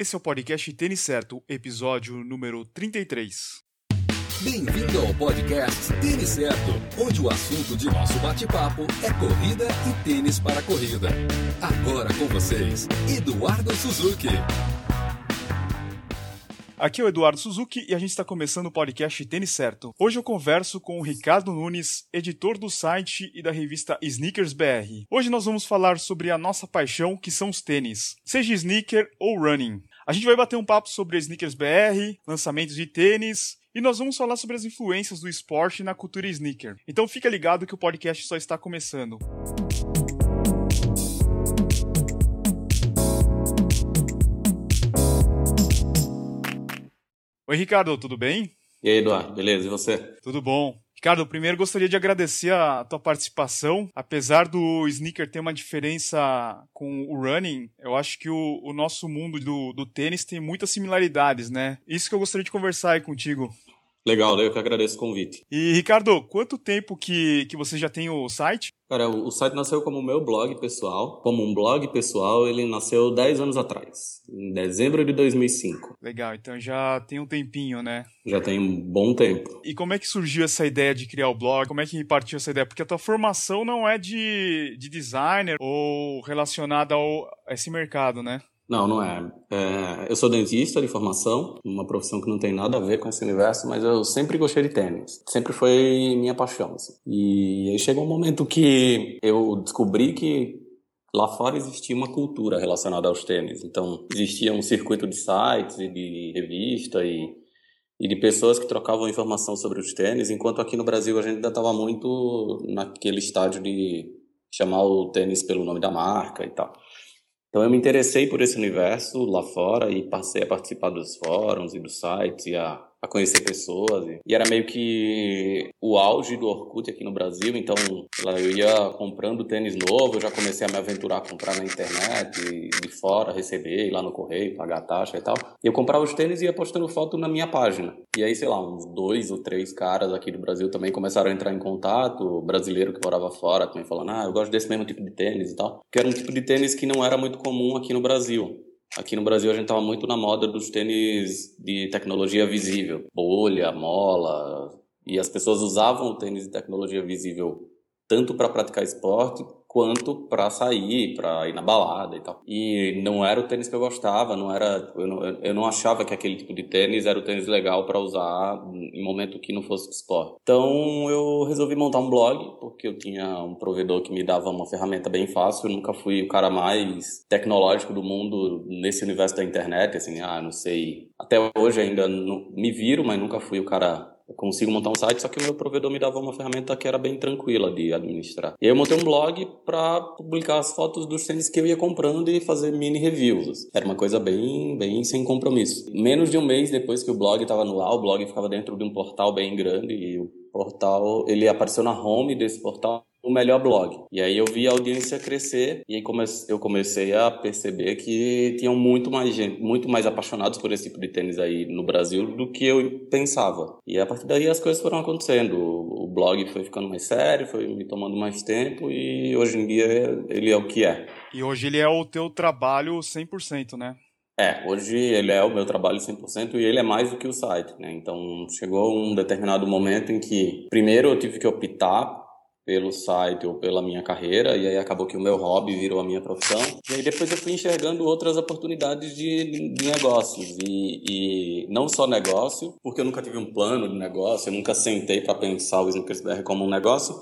Esse é o podcast Tênis Certo, episódio número 33. Bem-vindo ao podcast Tênis Certo, onde o assunto de nosso bate-papo é corrida e tênis para corrida. Agora com vocês, Eduardo Suzuki. Aqui é o Eduardo Suzuki e a gente está começando o podcast Tênis Certo. Hoje eu converso com o Ricardo Nunes, editor do site e da revista Sneakers BR. Hoje nós vamos falar sobre a nossa paixão, que são os tênis, seja sneaker ou running. A gente vai bater um papo sobre Sneakers BR, lançamentos de tênis, e nós vamos falar sobre as influências do esporte na cultura sneaker. Então fica ligado que o podcast só está começando. Oi, Ricardo, tudo bem? E aí, Eduardo, beleza? E você? Tudo bom. Ricardo, primeiro gostaria de agradecer a tua participação. Apesar do sneaker ter uma diferença com o running, eu acho que o, o nosso mundo do, do tênis tem muitas similaridades, né? Isso que eu gostaria de conversar aí contigo. Legal, eu que agradeço o convite. E, Ricardo, quanto tempo que, que você já tem o site? Cara, o site nasceu como meu blog pessoal. Como um blog pessoal, ele nasceu 10 anos atrás, em dezembro de 2005. Legal, então já tem um tempinho, né? Já tem um bom tempo. E como é que surgiu essa ideia de criar o blog? Como é que partiu essa ideia? Porque a tua formação não é de, de designer ou relacionada ao, a esse mercado, né? Não, não é. é. Eu sou dentista de formação, uma profissão que não tem nada a ver com esse universo, mas eu sempre gostei de tênis. Sempre foi minha paixão. Assim. E aí chegou um momento que eu descobri que lá fora existia uma cultura relacionada aos tênis. Então, existia um circuito de sites e de revista e, e de pessoas que trocavam informação sobre os tênis, enquanto aqui no Brasil a gente ainda estava muito naquele estágio de chamar o tênis pelo nome da marca e tal. Então eu me interessei por esse universo lá fora e passei a participar dos fóruns e dos sites e a a conhecer pessoas. E era meio que o auge do Orkut aqui no Brasil, então eu ia comprando tênis novo, eu já comecei a me aventurar a comprar na internet, de fora, receber, ir lá no correio, pagar taxa e tal. E eu comprava os tênis e ia postando foto na minha página. E aí, sei lá, uns dois ou três caras aqui do Brasil também começaram a entrar em contato, brasileiro que morava fora também falando, ah, eu gosto desse mesmo tipo de tênis e tal. Que era um tipo de tênis que não era muito comum aqui no Brasil. Aqui no Brasil a gente estava muito na moda dos tênis de tecnologia visível, bolha, mola, e as pessoas usavam o tênis de tecnologia visível tanto para praticar esporte quanto para sair, para ir na balada e tal. E não era o tênis que eu gostava, não era, eu não, eu não achava que aquele tipo de tênis era o tênis legal para usar em momento que não fosse de esporte. Então eu resolvi montar um blog, porque eu tinha um provedor que me dava uma ferramenta bem fácil, eu nunca fui o cara mais tecnológico do mundo nesse universo da internet, assim, ah, não sei. Até hoje ainda não, me viro, mas nunca fui o cara consigo montar um site, só que o meu provedor me dava uma ferramenta que era bem tranquila de administrar. E aí eu montei um blog para publicar as fotos dos tênis que eu ia comprando e fazer mini reviews. Era uma coisa bem, bem sem compromisso. Menos de um mês depois que o blog estava no ar, o blog ficava dentro de um portal bem grande e o portal, ele apareceu na home desse portal o melhor blog. E aí eu vi a audiência crescer e aí eu comecei a perceber que tinham muito mais gente, muito mais apaixonados por esse tipo de tênis aí no Brasil do que eu pensava. E a partir daí as coisas foram acontecendo. O blog foi ficando mais sério, foi me tomando mais tempo e hoje em dia ele é o que é. E hoje ele é o teu trabalho 100%, né? É, hoje ele é o meu trabalho 100% e ele é mais do que o site, né? Então chegou um determinado momento em que primeiro eu tive que optar pelo site ou pela minha carreira, e aí acabou que o meu hobby virou a minha profissão. E aí depois eu fui enxergando outras oportunidades de, de negócios, e, e, não só negócio, porque eu nunca tive um plano de negócio, eu nunca sentei para pensar o Snickers BR como um negócio,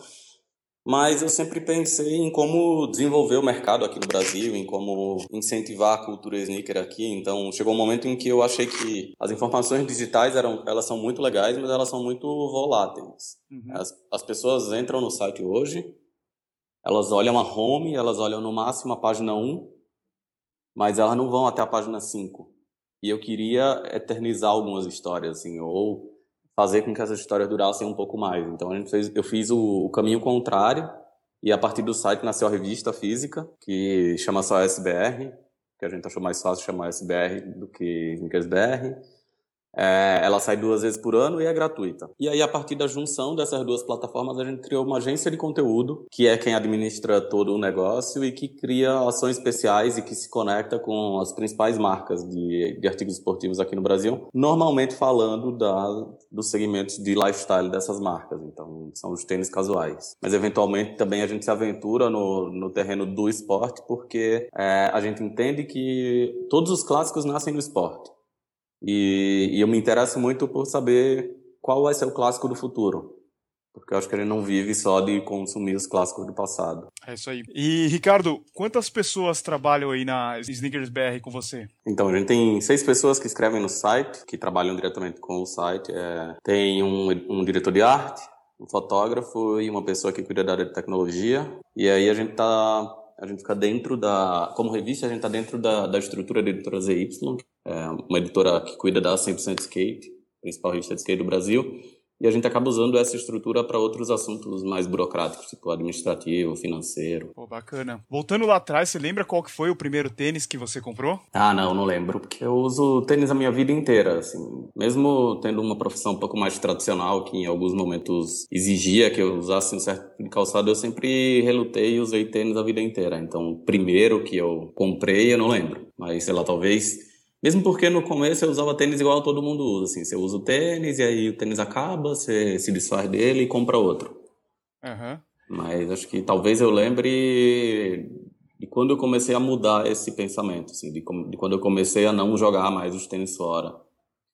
mas eu sempre pensei em como desenvolver o mercado aqui no Brasil, em como incentivar a cultura sneaker aqui. Então, chegou um momento em que eu achei que as informações digitais eram, elas são muito legais, mas elas são muito voláteis. Uhum. As, as pessoas entram no site hoje, elas olham a home, elas olham no máximo a página 1, mas elas não vão até a página 5. E eu queria eternizar algumas histórias, assim, ou fazer com que essas histórias durassem um pouco mais. Então a gente fez, eu fiz o, o, caminho contrário e a partir do site nasceu a revista física que chama só SBR, que a gente achou mais fácil chamar SBR do que Snickers BR. É, ela sai duas vezes por ano e é gratuita. E aí, a partir da junção dessas duas plataformas, a gente criou uma agência de conteúdo, que é quem administra todo o negócio e que cria ações especiais e que se conecta com as principais marcas de, de artigos esportivos aqui no Brasil, normalmente falando da, dos segmentos de lifestyle dessas marcas. Então, são os tênis casuais. Mas, eventualmente, também a gente se aventura no, no terreno do esporte, porque é, a gente entende que todos os clássicos nascem no esporte. E, e eu me interesso muito por saber qual vai ser o clássico do futuro. Porque eu acho que gente não vive só de consumir os clássicos do passado. É isso aí. E, Ricardo, quantas pessoas trabalham aí na Sneakers BR com você? Então, a gente tem seis pessoas que escrevem no site, que trabalham diretamente com o site. É, tem um, um diretor de arte, um fotógrafo e uma pessoa que cuida da área de tecnologia. E aí a gente tá a gente fica dentro da, como revista, a gente está dentro da, da estrutura da editora ZY, é uma editora que cuida da 100% Skate, principal revista de skate do Brasil, e a gente acaba usando essa estrutura para outros assuntos mais burocráticos, tipo administrativo, financeiro. Pô, bacana. Voltando lá atrás, você lembra qual que foi o primeiro tênis que você comprou? Ah, não, não lembro, porque eu uso tênis a minha vida inteira, assim. Mesmo tendo uma profissão um pouco mais tradicional, que em alguns momentos exigia que eu usasse um certo tipo de calçado, eu sempre relutei e usei tênis a vida inteira. Então, o primeiro que eu comprei, eu não lembro. Mas, sei lá, talvez mesmo porque no começo eu usava tênis igual todo mundo usa, assim. Você usa o tênis e aí o tênis acaba, você se desfaz dele e compra outro. Uhum. Mas acho que talvez eu lembre de quando eu comecei a mudar esse pensamento, assim, de, de quando eu comecei a não jogar mais os tênis fora.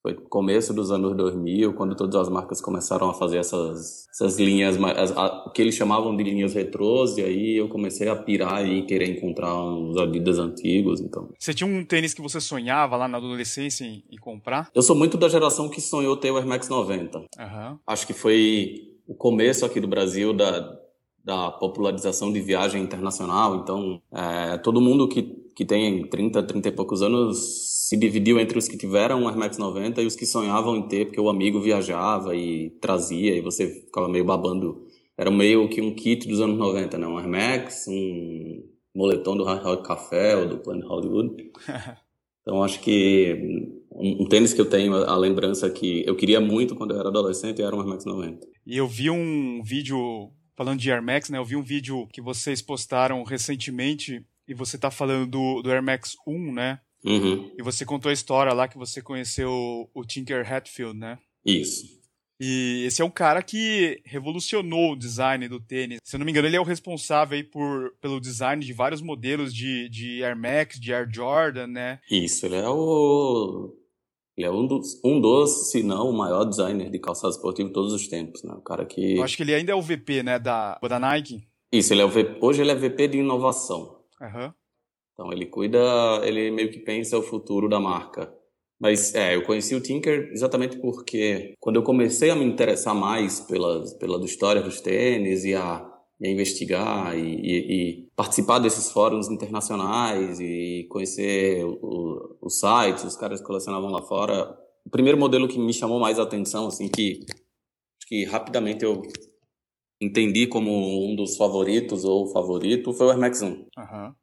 Foi começo dos anos 2000, quando todas as marcas começaram a fazer essas, essas linhas, o que eles chamavam de linhas retrôs, e aí eu comecei a pirar e querer encontrar uns Adidas antigos, então. Você tinha um tênis que você sonhava lá na adolescência em, em comprar? Eu sou muito da geração que sonhou ter o Air Max 90. Uhum. Acho que foi o começo aqui do Brasil da, da popularização de viagem internacional, então é, todo mundo que, que tem 30, 30 e poucos anos se dividiu entre os que tiveram um Air Max 90 e os que sonhavam em ter, porque o amigo viajava e trazia, e você ficava meio babando. Era meio que um kit dos anos 90, né? Um Air Max, um moletom do Hard Rock Café ou do Planet Hollywood. Então acho que um, um, tênis que eu tenho, a lembrança que eu queria muito quando eu era adolescente era um Air Max 90. E eu vi um vídeo, falando de Air Max, né? Eu vi um vídeo que vocês postaram recentemente e você tá falando do, do Air Max 1, né? Uhum. E você contou a história lá que você conheceu o Tinker Hatfield, né? Isso. E esse é um cara que revolucionou o design do tênis. Se eu não me engano, ele é o responsável aí por, pelo design de vários modelos de, de Air Max, de Air Jordan, né? Isso, ele é o. Ele é um dos, um dos, se não o maior designer de calçado esportivo de todos os tempos, né? O cara que. Eu acho que ele ainda é o VP, né? Da, da Nike. Isso, ele é o VP, hoje ele é VP de inovação. Aham. Uhum. Então ele cuida, ele meio que pensa o futuro da marca. Mas é, eu conheci o Tinker exatamente porque quando eu comecei a me interessar mais pela, pela história dos tênis e a, e a investigar e, e, e, participar desses fóruns internacionais e conhecer os sites, os caras que colecionavam lá fora, o primeiro modelo que me chamou mais a atenção, assim, que, que rapidamente eu entendi como um dos favoritos ou favorito foi o Air Max 1. Uhum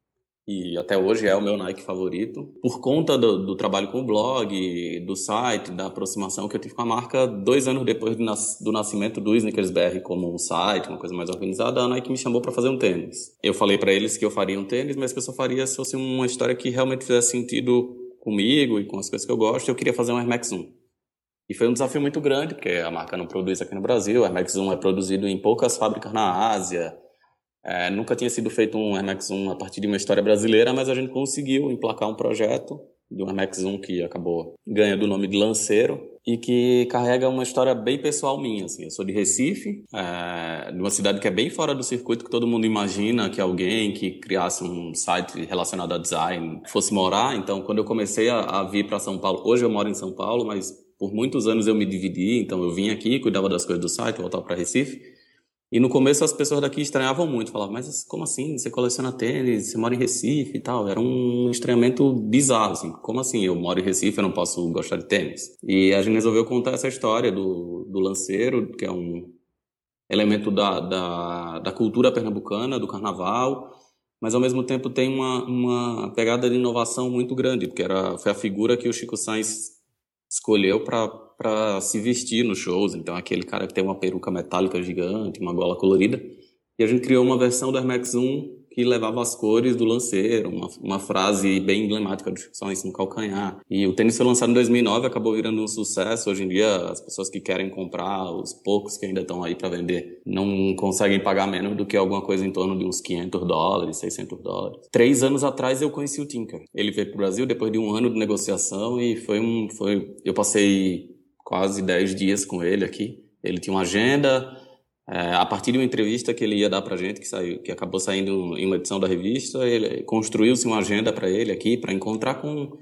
e até hoje é o meu Nike favorito, por conta do, do, trabalho com o blog, do site, da aproximação que eu tive com a marca, dois anos depois do, nas, do nascimento do Sneakers BR como um site, uma coisa mais organizada, a Nike me chamou para fazer um tênis. Eu falei para eles que eu faria um tênis, mas que eu só faria se fosse uma história que realmente fizesse sentido comigo e com as coisas que eu gosto, eu queria fazer um Air Max 1. E foi um desafio muito grande, porque a marca não produz aqui no Brasil, o Air Max 1 é produzido em poucas fábricas na Ásia, é, nunca tinha sido feito um Air Max 1 a partir de uma história brasileira, mas a gente conseguiu emplacar um projeto de um Max 1 que acabou ganhando o nome de Lanceiro e que carrega uma história bem pessoal minha. Assim. Eu sou de Recife, é, de uma cidade que é bem fora do circuito que todo mundo imagina que alguém que criasse um site relacionado a design fosse morar. Então, quando eu comecei a, a vir para São Paulo, hoje eu moro em São Paulo, mas por muitos anos eu me dividi. Então, eu vim aqui, cuidava das coisas do site, voltava para Recife. E no começo as pessoas daqui estranhavam muito, falavam, mas como assim? Você coleciona tênis, você mora em Recife e tal. Era um estranhamento bizarro, assim. Como assim? Eu moro em Recife, eu não posso gostar de tênis? E a gente resolveu contar essa história do, do lanceiro, que é um elemento da, da, da cultura pernambucana, do carnaval, mas ao mesmo tempo tem uma, uma pegada de inovação muito grande, porque era, foi a figura que o Chico Sainz escolheu para se vestir nos shows. Então, aquele cara que tem uma peruca metálica gigante, uma gola colorida. E a gente criou uma versão do Air Max 1 que levava as cores do lanceiro, uma, uma frase bem emblemática do Chico no calcanhar. E o tênis foi lançado em 2009, acabou virando um sucesso. Hoje em dia, as pessoas que querem comprar, os poucos que ainda estão aí para vender, não conseguem pagar menos do que alguma coisa em torno de uns 500 dólares, 600 dólares. Três anos atrás eu conheci o Tinker. Ele veio para o Brasil depois de um ano de negociação e foi um, foi, eu passei quase 10 dias com ele aqui. Ele tinha uma agenda, é, a partir de uma entrevista que ele ia dar para gente, que, saiu, que acabou saindo em uma edição da revista, ele construiu-se uma agenda para ele aqui, para encontrar com,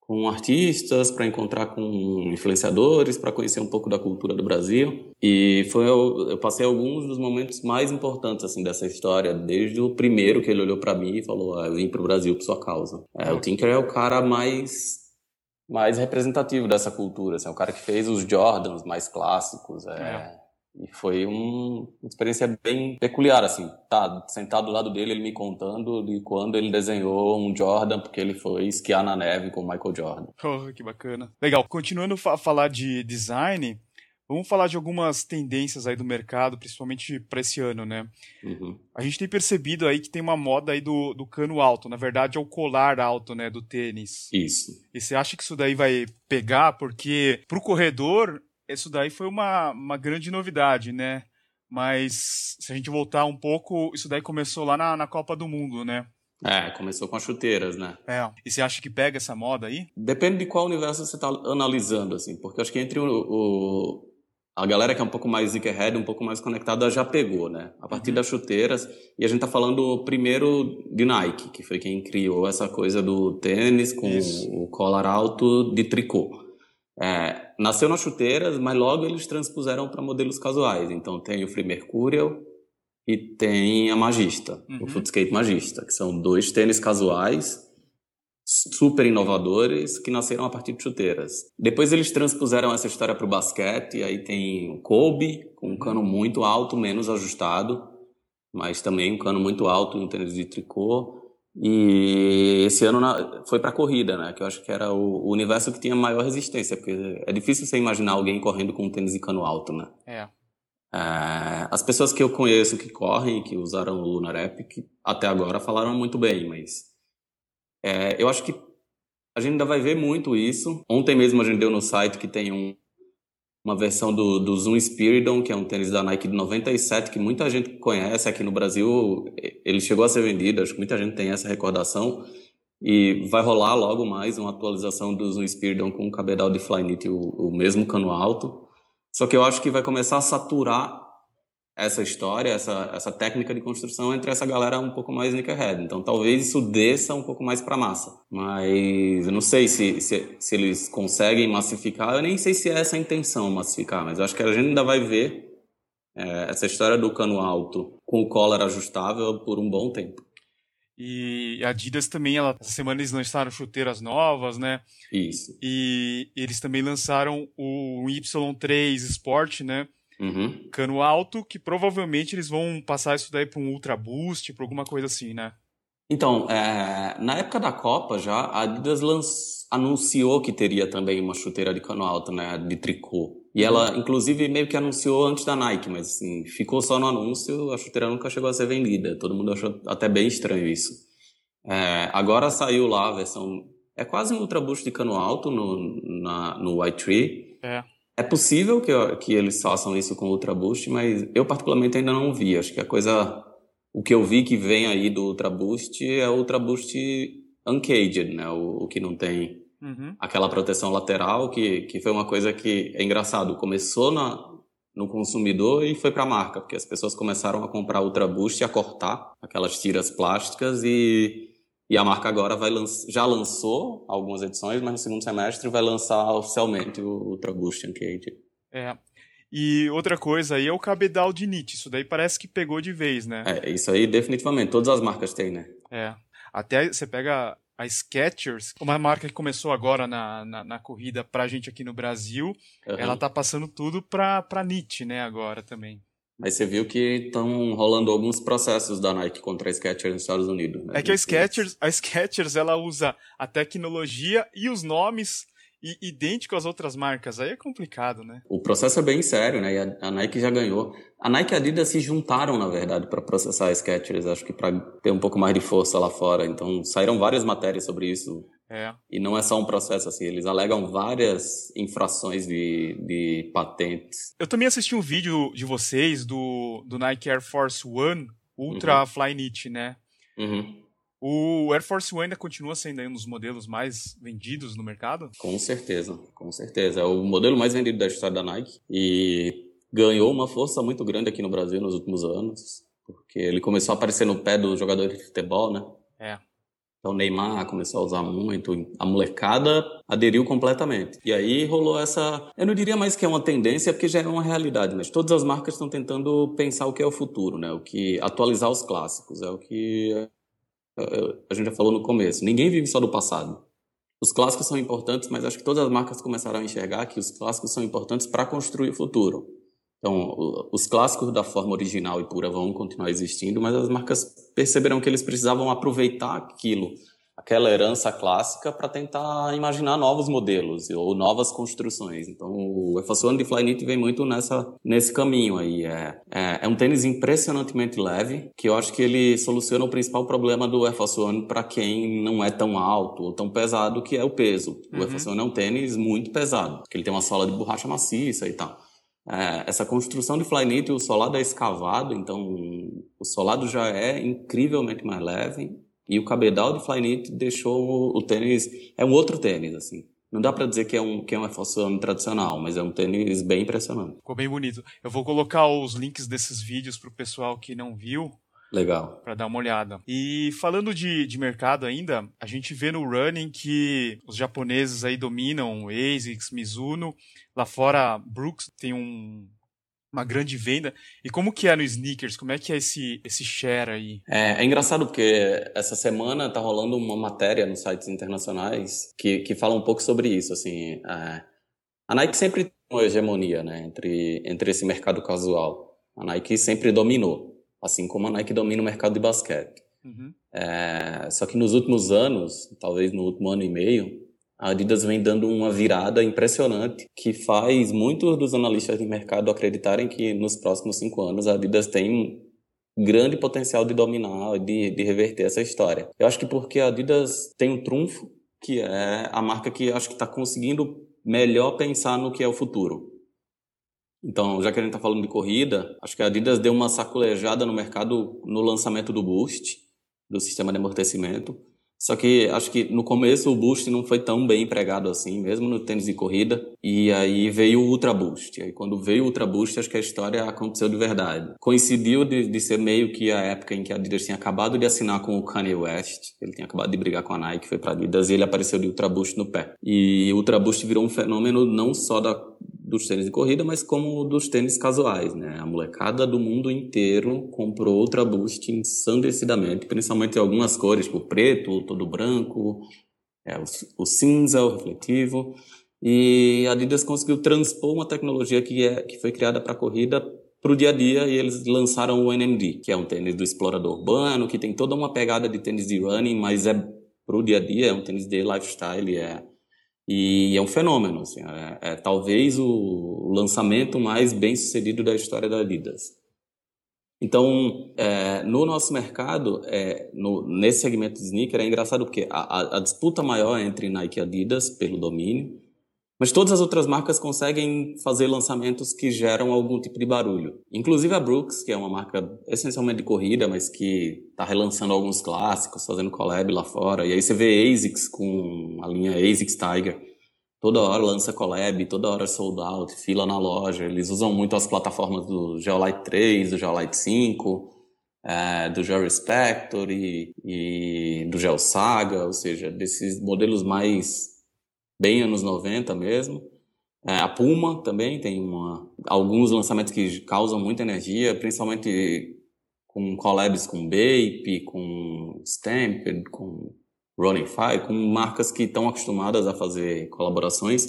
com artistas, para encontrar com influenciadores, para conhecer um pouco da cultura do Brasil. E foi eu, eu passei alguns dos momentos mais importantes assim dessa história, desde o primeiro que ele olhou para mim e falou: ah, "Eu vim para o Brasil por sua causa". É, o Tinker é o cara mais mais representativo dessa cultura, assim, é o cara que fez os Jordans mais clássicos, é. é e foi um, uma experiência bem peculiar, assim. Tá sentado do lado dele, ele me contando de quando ele desenhou um Jordan, porque ele foi esquiar na neve com o Michael Jordan. Oh, que bacana. Legal. Continuando a falar de design, vamos falar de algumas tendências aí do mercado, principalmente para esse ano, né? Uhum. A gente tem percebido aí que tem uma moda aí do, do cano alto. Na verdade, é o colar alto, né, do tênis. Isso. E você acha que isso daí vai pegar? Porque pro corredor isso daí foi uma, uma grande novidade, né? Mas se a gente voltar um pouco, isso daí começou lá na, na Copa do Mundo, né? É, começou com as chuteiras, né? É. E você acha que pega essa moda aí? Depende de qual universo você está analisando, assim. Porque acho que entre o, o, a galera que é um pouco mais sneakerhead, um pouco mais conectada, já pegou, né? A partir uhum. das chuteiras. E a gente tá falando primeiro de Nike, que foi quem criou essa coisa do tênis com Isso. o colar alto de tricô. É, nasceu nas chuteiras, mas logo eles transpuseram para modelos casuais. Então tem o Free Mercurial e tem a Magista, uhum. o Footscape Magista, que são dois tênis casuais super inovadores que nasceram a partir de chuteiras. Depois eles transpuseram essa história para o basquete, aí tem o Kobe, com um cano muito alto, menos ajustado, mas também um cano muito alto em tênis de tricô. E esse ano na, foi para corrida, né? Que eu acho que era o, o, universo que tinha maior resistência, porque é difícil você imaginar alguém correndo com um tênis e cano alto, né? É. é as pessoas que eu conheço que correm, que usaram o Lunar Epic, até agora falaram muito bem, mas é, eu acho que a gente ainda vai ver muito isso. Ontem mesmo a gente deu no site que tem um, uma versão do, do Zoom Spiridon, que é um tênis da Nike de 97, que muita gente conhece aqui no Brasil. Ele chegou a ser vendido, acho que muita gente tem essa recordação. E vai rolar logo mais uma atualização do Zoom Spiridon com o cabedal de Flyknit, o, o mesmo cano alto. Só que eu acho que vai começar a saturar essa história, essa, essa técnica de construção entre essa galera um pouco mais sneakerhead. Então talvez isso desça um pouco mais para massa. Mas eu não sei se, se, se, eles conseguem massificar, eu nem sei se é essa a intenção, massificar, mas eu acho que a gente ainda vai ver é, essa história do cano alto com o collar ajustável por um bom tempo. E a Adidas também, ela, essa semana eles lançaram chuteiras novas, né? Isso. E eles também lançaram o Y3 Sport, né? Uhum. Cano alto, que provavelmente eles vão passar isso daí para um Ultra Boost, para alguma coisa assim, né? Então, é, na época da Copa já, a Adidas anunciou que teria também uma chuteira de cano alto, né, de tricô. E ela, uhum. inclusive, meio que anunciou antes da Nike, mas assim, ficou só no anúncio, a chuteira nunca chegou a ser vendida. Todo mundo achou até bem estranho isso. É, agora saiu lá a versão... É quase um Ultra Boost de cano alto no, na, no White Tree. É. É possível que, que eles façam isso com o Ultra Boost, mas eu particularmente ainda não vi. Acho que a coisa, o que eu vi que vem aí do Ultra Boost é o Ultra Boost Uncaged, né? O, o que não tem uhum. aquela proteção lateral, que, que foi uma coisa que é engraçado. Começou na, no consumidor e foi para a marca, porque as pessoas começaram a comprar Ultra Boost e a cortar aquelas tiras plásticas e e a marca agora vai já lançou algumas edições, mas no segundo semestre vai lançar oficialmente o Ultra Boost Uncaged. É. E outra coisa aí é o cabedal de NIT. Isso daí parece que pegou de vez, né? É, isso aí definitivamente. Todas as marcas têm, né? É. Até você pega a Skechers, uma marca que começou agora na, na, na corrida pra gente aqui no Brasil, uhum. ela tá passando tudo pra, pra NIT, né, agora também. Mas você viu que estão rolando alguns processos da Nike contra a Skechers nos Estados Unidos. Né? É que a Skechers, a Skechers ela usa a tecnologia e os nomes idêntico às outras marcas, aí é complicado, né? O processo é bem sério, né? E a, Nike já ganhou. A Nike e a Adidas se juntaram, na verdade, para processar a Skechers, acho que para ter um pouco mais de força lá fora. Então, saíram várias matérias sobre isso. É. E não é só um processo assim, eles alegam várias infrações de, de patentes. Eu também assisti um vídeo de vocês do, do Nike Air Force One Ultra uhum. Flyknit, né? Uhum. O Air Force One ainda continua sendo um dos modelos mais vendidos no mercado? Com certeza, com certeza. É o modelo mais vendido da história da Nike e ganhou uma força muito grande aqui no Brasil nos últimos anos, porque ele começou a aparecer no pé dos jogadores de futebol, né? É. Então o Neymar começou a usar muito, a molecada aderiu completamente. E aí rolou essa, eu não diria mais que é uma tendência, porque já é uma realidade, mas todas as marcas estão tentando pensar o que é o futuro, né? O que atualizar os clássicos, é o que a gente já falou no começo, ninguém vive só do passado. Os clássicos são importantes, mas acho que todas as marcas começaram a enxergar que os clássicos são importantes para construir o futuro. Então, os clássicos da forma original e pura vão continuar existindo, mas as marcas perceberam que eles precisavam aproveitar aquilo aquela herança clássica para tentar imaginar novos modelos ou novas construções. Então, o Air One de Flyknit vem muito nessa, nesse caminho aí. É, é, é, um tênis impressionantemente leve, que eu acho que ele soluciona o principal problema do Air Force One para quem não é tão alto ou tão pesado, que é o peso. O Air Force One é um tênis muito pesado, porque ele tem uma sola de borracha maciça e tal. É, essa construção de Flyknit, o solado é escavado, então o solado já é incrivelmente mais leve e o cabedal de Flyknit deixou o tênis é um outro tênis assim. Não dá para dizer que é um que é um Air Force One tradicional, mas é um tênis bem impressionante. Ficou bem bonito. Eu vou colocar os links desses vídeos pro pessoal que não viu. Legal. Para dar uma olhada. E falando de, de mercado ainda, a gente vê no running que os japoneses aí dominam ASICS, Mizuno. Lá fora, Brooks tem um uma grande venda. E como que é no sneakers? Como é que é esse, esse share aí? É, é engraçado porque essa semana tá rolando uma matéria nos sites internacionais que, que fala um pouco sobre isso. Assim, é, a Nike sempre tem uma hegemonia né, entre, entre esse mercado casual. A Nike sempre dominou, assim como a Nike domina o mercado de basquete. Uhum. É, só que nos últimos anos, talvez no último ano e meio, a Adidas vem dando uma virada impressionante que faz muitos dos analistas de mercado acreditarem que nos próximos cinco anos a Adidas tem grande potencial de dominar, de, de reverter essa história. Eu acho que porque a Adidas tem um trunfo, que é a marca que acho que está conseguindo melhor pensar no que é o futuro. Então, já que a gente está falando de corrida, acho que a Adidas deu uma sacolejada no mercado no lançamento do Boost, do sistema de amortecimento. Só que acho que no começo o Boost não foi tão bem empregado assim, mesmo no tênis de corrida. E aí veio o Ultra Boost. E aí quando veio o Ultra Boost, acho que a história aconteceu de verdade. Coincidiu de, de ser meio que a época em que a Adidas tinha acabado de assinar com o Kanye West. Ele tinha acabado de brigar com a Nike, foi pra Adidas e ele apareceu de Ultra Boost no pé. E o Ultra Boost virou um fenômeno não só da dos tênis de corrida, mas como dos tênis casuais, né? A molecada do mundo inteiro comprou Ultra Boost ensandecidamente, principalmente algumas cores, tipo preto, todo branco, é, o, o cinza, o refletivo. E a Adidas conseguiu transpor uma tecnologia que, é, que foi criada para corrida para o dia a dia e eles lançaram o NMD, que é um tênis do explorador urbano, que tem toda uma pegada de tênis de running, mas é para o dia a dia, é um tênis de lifestyle, é e é um fenômeno, assim, é, é talvez o lançamento mais bem sucedido da história da Adidas. Então, é, no nosso mercado, é, no, nesse segmento de sneaker, é engraçado porque a, a, disputa maior entre Nike e Adidas pelo domínio, mas todas as outras marcas conseguem fazer lançamentos que geram algum tipo de barulho. Inclusive a Brooks, que é uma marca essencialmente de corrida, mas que está relançando alguns clássicos, fazendo collab lá fora. E aí você vê ASICS com a linha ASICS Tiger. Toda hora lança collab, toda hora sold out, fila na loja. Eles usam muito as plataformas do Geolite 3, do Geolite 5, é, do Georespector e, e do Geosaga, ou seja, desses modelos mais bem anos 90 mesmo. É, a Puma também tem uma, alguns lançamentos que causam muita energia, principalmente com collabs com Bape, com Stamped, com Running Fire, com marcas que estão acostumadas a fazer colaborações.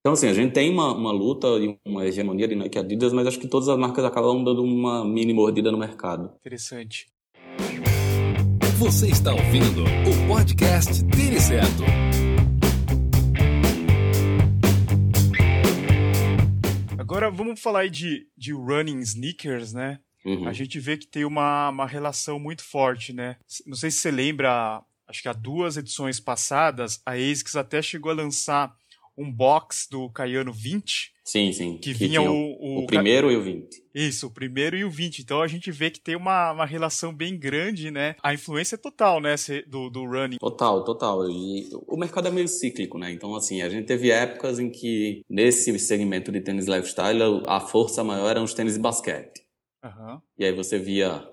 Então, assim, a gente tem uma, uma luta e uma hegemonia de Nike Adidas, mas acho que todas as marcas acabam dando uma mini mordida no mercado. Interessante. Você está ouvindo o podcast Tênis Certo. Vamos falar aí de, de running sneakers, né? Uhum. A gente vê que tem uma, uma relação muito forte, né? Não sei se você lembra, acho que há duas edições passadas, a ASICS até chegou a lançar um box do Caiano 20. Sim, sim. Que, que vinha o, o, o, primeiro e o 20. Isso, o primeiro e o 20. Então a gente vê que tem uma, uma relação bem grande, né? A influência é total, né, do, do running. Total, total. E o mercado é meio cíclico, né? Então, assim, a gente teve épocas em que nesse segmento de tênis lifestyle, a força maior eram os tênis de basquete. Uhum. E aí você via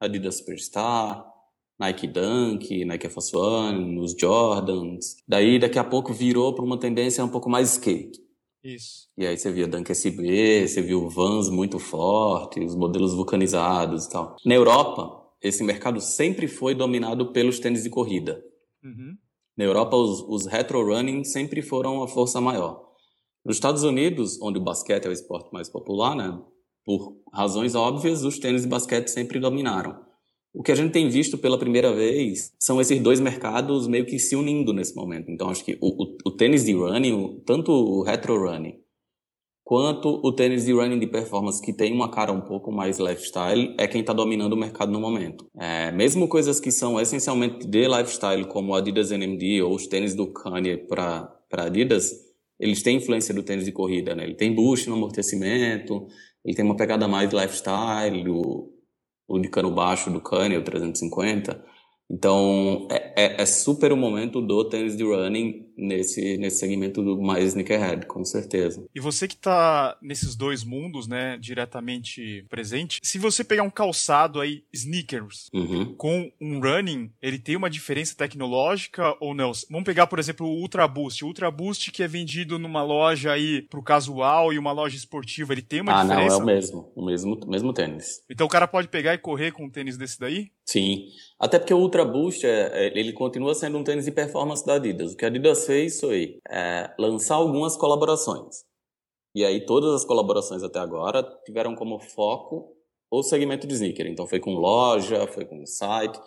Adidas Superstar, Nike Dunk, Nike Air Force One, os Jordans. Daí, daqui a pouco, virou para uma tendência um pouco mais skate. Isso. E aí você via Dunk SB, você viu Vans muito forte, os modelos vulcanizados e tal. Na Europa, esse mercado sempre foi dominado pelos tênis de corrida. Uhum. Na Europa, os, os retro running sempre foram a força maior. Nos Estados Unidos, onde o basquete é o esporte mais popular, né? Por razões óbvias, os tênis de basquete sempre dominaram. O que a gente tem visto pela primeira vez são esses dois mercados meio que se unindo nesse momento. Então, acho que o, o, o tênis de running, tanto o retro running, quanto o tênis de running de performance, que tem uma cara um pouco mais lifestyle, é quem está dominando o mercado no momento. É, mesmo coisas que são essencialmente de lifestyle, como Adidas NMD ou os tênis do Kanye para Adidas, eles têm influência do tênis de corrida, né? Ele tem boost no amortecimento, ele tem uma pegada mais lifestyle, o, o de cano baixo do Kanye, o 350. Então, é, é, é, super o momento do tênis de running nesse, nesse segmento do mais sneakerhead, com certeza. E você que está nesses dois mundos, né, diretamente presente, se você pegar um calçado aí, sneakers, uhum. com um running, ele tem uma diferença tecnológica ou não? Vamos pegar, por exemplo, o Ultra Boost. O Ultra Boost que é vendido numa loja aí pro casual e uma loja esportiva, ele tem uma ah, diferença? Ah, não, é o mesmo. O mesmo, mesmo tênis. Então o cara pode pegar e correr com um tênis desse daí? Sim. Até porque o Ultra Boost, é, ele continua sendo um tênis de performance da Adidas. O que a Adidas fez foi é, lançar algumas colaborações. E aí todas as colaborações até agora tiveram como foco o segmento de sneaker. Então foi com loja, foi com site,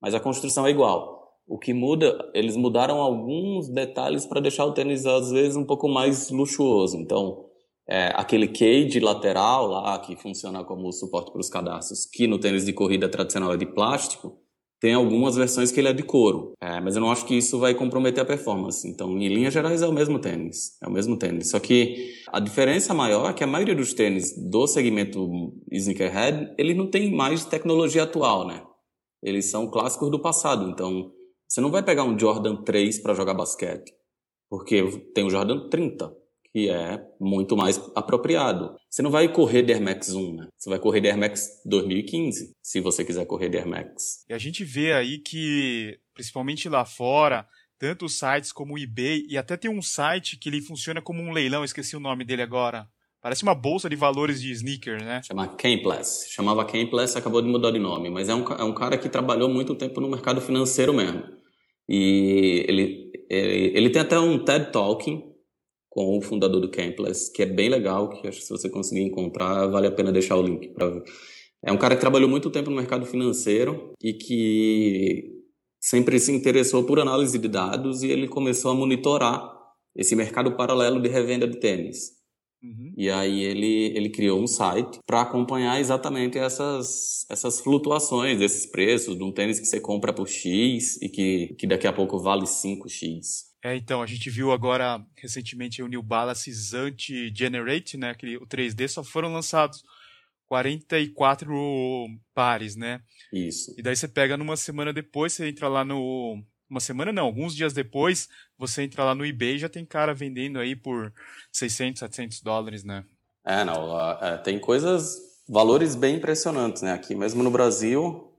mas a construção é igual. O que muda, eles mudaram alguns detalhes para deixar o tênis às vezes um pouco mais luxuoso. Então, é, aquele cage lateral lá, que funciona como suporte para os cadastros, que no tênis de corrida tradicional é de plástico, tem algumas versões que ele é de couro, é, mas eu não acho que isso vai comprometer a performance. Então, em linhas gerais, é o mesmo tênis. É o mesmo tênis. Só que a diferença maior é que a maioria dos tênis do segmento sneakerhead, ele não tem mais tecnologia atual, né? Eles são clássicos do passado. Então, você não vai pegar um Jordan 3 para jogar basquete, porque tem o Jordan 30 que é muito mais apropriado. Você não vai correr de Air Max 1, né? Você vai correr de Air Max 2015, se você quiser correr de Air Max. E a gente vê aí que, principalmente lá fora, tanto os sites como o eBay, e até tem um site que ele funciona como um leilão, esqueci o nome dele agora. Parece uma bolsa de valores de sneaker, né? Chama Campless. Chamava Campless, acabou de mudar de nome. Mas é um, é um cara que trabalhou muito tempo no mercado financeiro mesmo. E ele, ele, ele tem até um TED Talking com o fundador do Campless, que é bem legal, que acho que se você conseguir encontrar, vale a pena deixar o link para ver. É um cara que trabalhou muito tempo no mercado financeiro e que sempre se interessou por análise de dados e ele começou a monitorar esse mercado paralelo de revenda de tênis. Uhum. E aí ele, ele criou um site para acompanhar exatamente essas, essas flutuações, esses preços de um tênis que você compra por X e que, que daqui a pouco vale 5X. É, então, a gente viu agora recentemente o New Balance Anti-Generate, né? Que o 3D só foram lançados 44 pares, né? Isso. E daí você pega numa semana depois, você entra lá no. Uma semana não, alguns dias depois, você entra lá no eBay e já tem cara vendendo aí por 600, 700 dólares, né? É, não, é, tem coisas, valores bem impressionantes, né? Aqui mesmo no Brasil,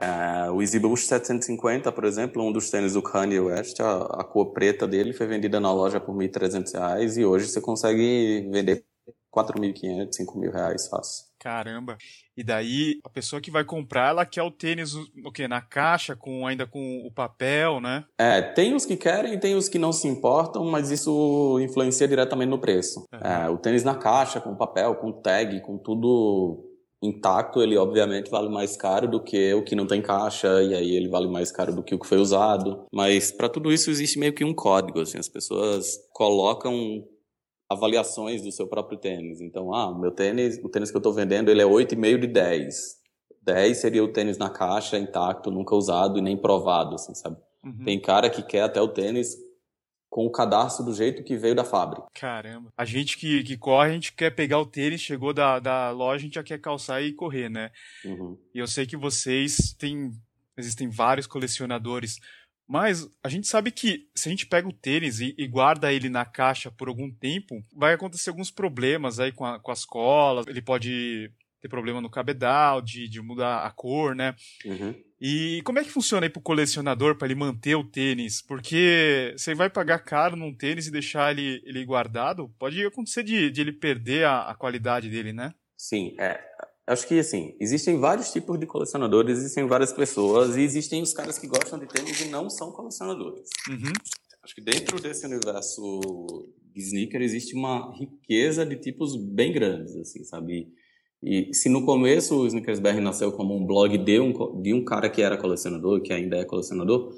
é, o Easy Boost 750, por exemplo, um dos tênis do Kanye West, a, a cor preta dele foi vendida na loja por R$ 1.300 e hoje você consegue vender R$ 4.500, R$ reais fácil. Caramba. E daí a pessoa que vai comprar, ela quer o tênis o quê? Na caixa, com ainda com o papel, né? É, tem os que querem e tem os que não se importam, mas isso influencia diretamente no preço. Uhum. É, o tênis na caixa, com papel, com tag, com tudo intacto, ele obviamente vale mais caro do que o que não tem caixa, e aí ele vale mais caro do que o que foi usado. Mas para tudo isso existe meio que um código, assim, as pessoas colocam avaliações do seu próprio tênis. Então, ah, o meu tênis, o tênis que eu estou vendendo, ele é 8,5 de 10. 10 seria o tênis na caixa, intacto, nunca usado e nem provado, assim, sabe? Uhum. Tem cara que quer até o tênis com o cadarço do jeito que veio da fábrica. Caramba. A gente que, que corre, a gente quer pegar o tênis, chegou da, da loja, a gente já quer calçar e correr, né? Uhum. E eu sei que vocês têm. Existem vários colecionadores. Mas a gente sabe que se a gente pega o tênis e, e, guarda ele na caixa por algum tempo, vai acontecer alguns problemas aí com, a, com as colas. Ele pode ter problema no cabedal, de, de mudar a cor, né? Uhum. E como é que funciona aí pro colecionador para ele manter o tênis? Porque você vai pagar caro num tênis e deixar ele, ele guardado, pode acontecer de, de ele perder a, a qualidade dele, né? Sim, é. Acho que assim, existem vários tipos de colecionadores, existem várias pessoas e existem os caras que gostam de tênis e não são colecionadores. Uhum. Acho que dentro desse universo de sneaker existe uma riqueza de tipos bem grandes, assim, sabe? E se no começo o Sneakers BR nasceu como um blog de um, de um cara que era colecionador, que ainda é colecionador,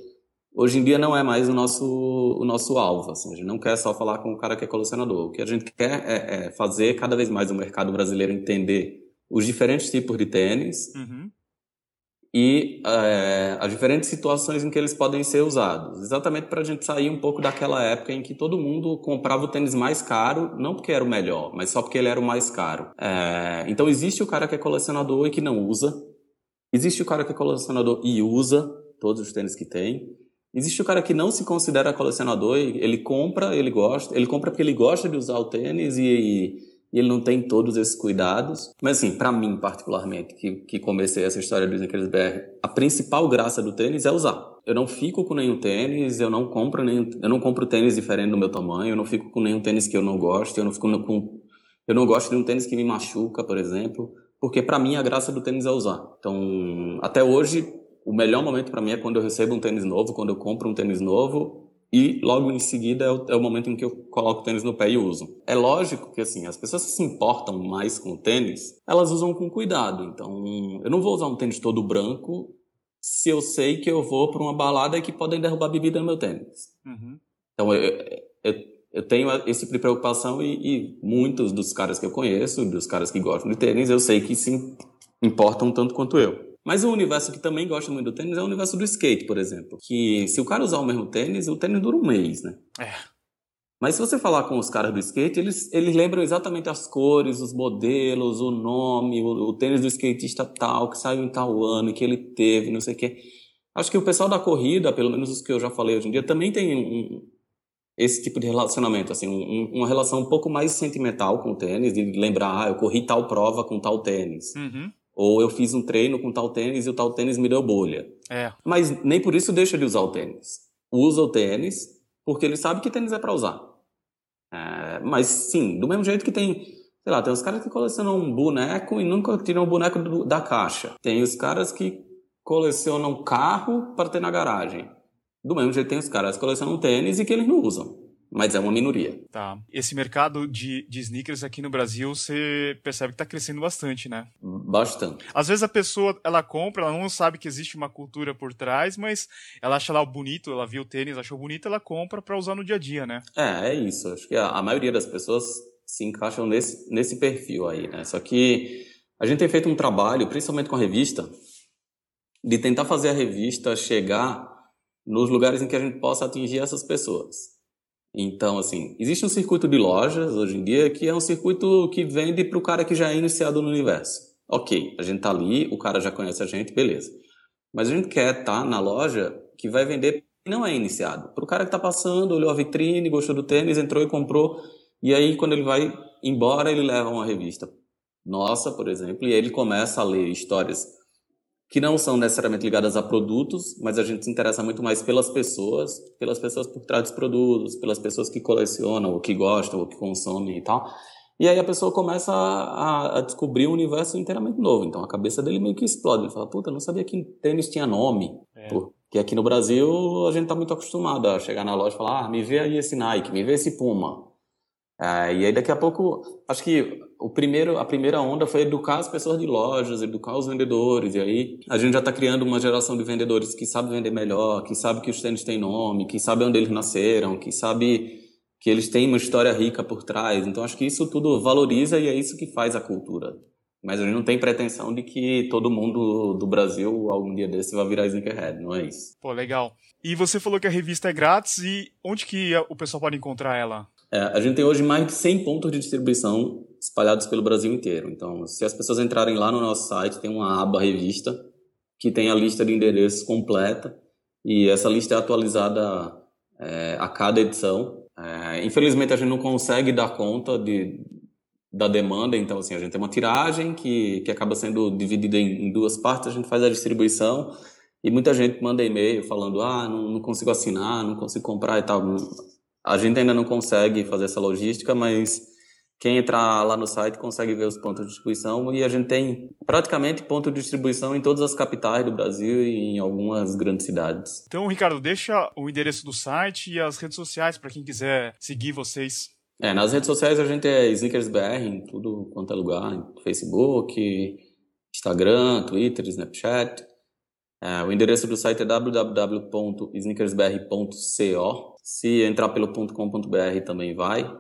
hoje em dia não é mais o nosso, o nosso alvo. Assim, a gente não quer só falar com o cara que é colecionador. O que a gente quer é, é fazer cada vez mais o mercado brasileiro entender os diferentes tipos de tênis uhum e é, as diferentes situações em que eles podem ser usados. Exatamente para a gente sair um pouco daquela época em que todo mundo comprava o tênis mais caro, não porque era o melhor, mas só porque ele era o mais caro. É, então existe o cara que é colecionador e que não usa. Existe o cara que é colecionador e usa todos os tênis que tem. Existe o cara que não se considera colecionador, ele compra, ele gosta, ele compra porque ele gosta de usar o tênis e, e ele não tem todos esses cuidados. Mas assim, para mim particularmente, que, que comecei essa história do Sneakers BR, a principal graça do tênis é usar. Eu não fico com nenhum tênis, eu não compro nenhum, eu não compro tênis diferente do meu tamanho, eu não fico com nenhum tênis que eu não gosto, eu não fico com eu não gosto de um tênis que me machuca, por exemplo, porque para mim a graça do tênis é usar. Então, até hoje, o melhor momento para mim é quando eu recebo um tênis novo, quando eu compro um tênis novo e logo em seguida é o, é o, momento em que eu coloco o tênis no pé e uso. É lógico que assim, as pessoas que se importam mais com o tênis, elas usam com cuidado. Então, eu não vou usar um tênis todo branco se eu sei que eu vou para uma balada e que podem derrubar bebida no meu tênis. Uhum. Então, eu, eu, eu, tenho esse tipo de preocupação e, e, muitos dos caras que eu conheço, dos caras que gostam de tênis, eu sei que se importam tanto quanto eu. Mas o universo que também gosta muito do tênis é o universo do skate, por exemplo. Que se o cara usar o mesmo tênis, o tênis dura um mês, né? É. Mas se você falar com os caras do skate, eles, eles lembram exatamente as cores, os modelos, o nome, o, o tênis do skatista tal, que saiu em tal ano, que ele teve, não sei o quê. Acho que o pessoal da corrida, pelo menos os que eu já falei hoje em dia, também tem um, esse tipo de relacionamento, assim, um, uma relação um pouco mais sentimental com o tênis, de lembrar, ah, eu corri tal prova com tal tênis. Uhum. Ou eu fiz um treino com tal tênis e o tal tênis me deu bolha. É. Mas nem por isso deixa de usar o tênis. Usa o tênis porque ele sabe que tênis é para usar. É, mas sim, do mesmo jeito que tem, sei lá, tem os caras que colecionam um boneco e nunca tiram o boneco do, da caixa. Tem os caras que colecionam carro para ter na garagem. Do mesmo jeito tem os caras que colecionam tênis e que eles não usam mas é uma minoria. Tá. Esse mercado de, de sneakers aqui no Brasil, você percebe que está crescendo bastante, né? Bastante. Às vezes a pessoa, ela compra, ela não sabe que existe uma cultura por trás, mas ela acha lá bonito, ela viu o tênis, achou bonito, ela compra para usar no dia a dia, né? É, é isso. Acho que a, a maioria das pessoas se encaixam nesse, nesse perfil aí, né? Só que a gente tem feito um trabalho, principalmente com a revista, de tentar fazer a revista chegar nos lugares em que a gente possa atingir essas pessoas. Então, assim, existe um circuito de lojas hoje em dia que é um circuito que vende para o cara que já é iniciado no universo. Ok, a gente tá ali, o cara já conhece a gente, beleza. Mas a gente quer estar tá na loja que vai vender e não é iniciado. Para o cara que está passando, olhou a vitrine, gostou do tênis, entrou e comprou. E aí, quando ele vai embora, ele leva uma revista nossa, por exemplo, e aí ele começa a ler histórias que não são necessariamente ligadas a produtos, mas a gente se interessa muito mais pelas pessoas, pelas pessoas por trás dos produtos, pelas pessoas que colecionam, ou que gostam, ou que consomem e tal. E aí a pessoa começa a, a, descobrir um universo inteiramente novo. Então a cabeça dele meio que explode. Ele fala, puta, eu não sabia que tênis tinha nome. É. Porque aqui no Brasil a gente tá muito acostumado a chegar na loja e falar, ah, me vê aí esse Nike, me vê esse Puma. É, e aí daqui a pouco, acho que o primeiro, a primeira onda foi educar as pessoas de lojas, educar os vendedores. E aí a gente já está criando uma geração de vendedores que sabe vender melhor, que sabe que os tênis têm nome, que sabe onde eles nasceram, que sabe que eles têm uma história rica por trás. Então acho que isso tudo valoriza e é isso que faz a cultura. Mas a gente não tem pretensão de que todo mundo do Brasil algum dia desse vai virar sneakerhead, não é isso. Pô, legal. E você falou que a revista é grátis e onde que o pessoal pode encontrar ela? É, a gente tem hoje mais de 100 pontos de distribuição espalhados pelo Brasil inteiro. Então, se as pessoas entrarem lá no nosso site, tem uma aba revista que tem a lista de endereços completa e essa lista é atualizada é, a cada edição. É, infelizmente, a gente não consegue dar conta de, da demanda, então assim, a gente tem uma tiragem que, que acaba sendo dividida em, em duas partes, a gente faz a distribuição e muita gente manda e-mail falando, ah, não, não consigo assinar, não consigo comprar e tal. A gente ainda não consegue fazer essa logística, mas quem entrar lá no site consegue ver os pontos de distribuição e a gente tem praticamente ponto de distribuição em todas as capitais do Brasil e em algumas grandes cidades. Então, Ricardo, deixa o endereço do site e as redes sociais para quem quiser seguir vocês. É, nas redes sociais a gente é SneakersBR em tudo quanto é lugar, Facebook, Instagram, Twitter, Snapchat. É, o endereço do site é www.sneakersbr.co. Se entrar pelo .com.br também vai.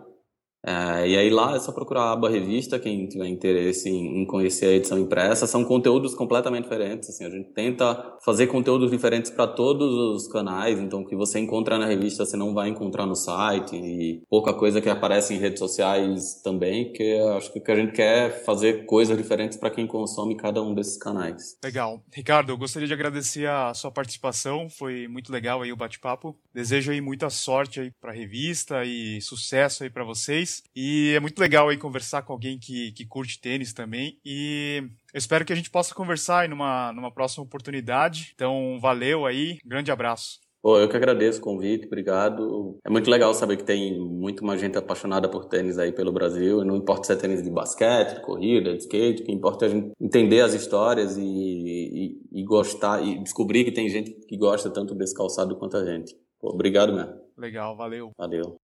É, e aí lá é só procurar a aba revista, quem tiver interesse em, em, conhecer a edição impressa. São conteúdos completamente diferentes. Assim, a gente tenta fazer conteúdos diferentes para todos os canais. Então, o que você encontra na revista, você não vai encontrar no site. E pouca coisa que aparece em redes sociais também, porque acho que o que a gente quer é fazer coisas diferentes para quem consome cada um desses canais. Legal. Ricardo, eu gostaria de agradecer a sua participação. Foi muito legal aí o bate-papo. Desejo aí muita sorte aí para a revista e sucesso aí para vocês. E é muito legal aí conversar com alguém que, que curte tênis também. E eu espero que a gente possa conversar aí numa, numa próxima oportunidade. Então, valeu aí, grande abraço. Pô, eu que agradeço o convite, obrigado. É muito legal saber que tem muito mais gente apaixonada por tênis aí pelo Brasil. Não importa se é tênis de basquete, de corrida, de skate, o que importa é a gente entender as histórias e, e, e gostar, e descobrir que tem gente que gosta tanto desse calçado quanto a gente. Pô, obrigado mesmo. Legal, valeu. Valeu.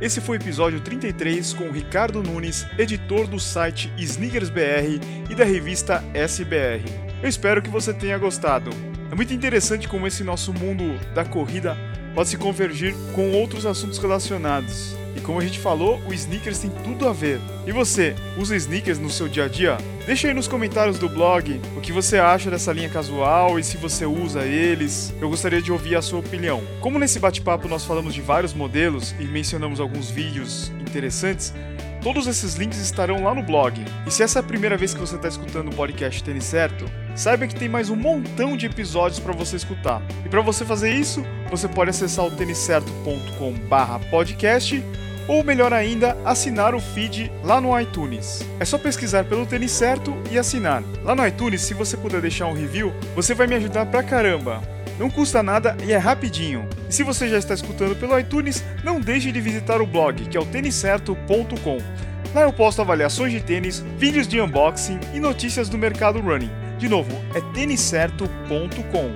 Esse foi o episódio 33 com Ricardo Nunes, editor do site Sneakers BR e da revista SBR. Eu espero que você tenha gostado. É muito interessante como esse nosso mundo da corrida pode se convergir com outros assuntos relacionados. E como a gente falou, o sneakers tem tudo a ver. E você, usa sneakers no seu dia a dia? Deixa aí nos comentários do blog o que você acha dessa linha casual e se você usa eles. Eu gostaria de ouvir a sua opinião. Como nesse bate-papo nós falamos de vários modelos e mencionamos alguns vídeos interessantes, Todos esses links estarão lá no blog. E se essa é a primeira vez que você está escutando o podcast Tênis Certo, saiba que tem mais um montão de episódios para você escutar. E para você fazer isso, você pode acessar o têniscerto.com/podcast ou melhor ainda, assinar o feed lá no iTunes. É só pesquisar pelo Tênis Certo e assinar. Lá no iTunes, se você puder deixar um review, você vai me ajudar pra caramba. Não custa nada e é rapidinho. E se você já está escutando pelo iTunes, não deixe de visitar o blog, que é o têniscerto.com. Lá eu posto avaliações de tênis, vídeos de unboxing e notícias do mercado running. De novo, é têniscerto.com.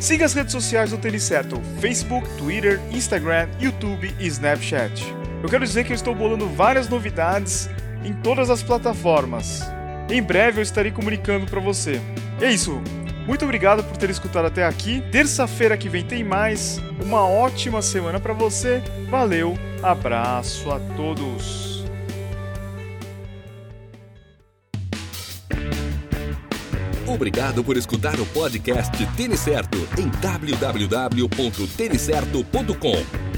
Siga as redes sociais do Tênis Certo: Facebook, Twitter, Instagram, YouTube e Snapchat. Eu quero dizer que eu estou bolando várias novidades em todas as plataformas. Em breve eu estarei comunicando para você. É isso. Muito obrigado por ter escutado até aqui. Terça-feira que vem tem mais. Uma ótima semana para você. Valeu. Abraço a todos. Obrigado por escutar o podcast Tênis Certo em www.tenicerto.com.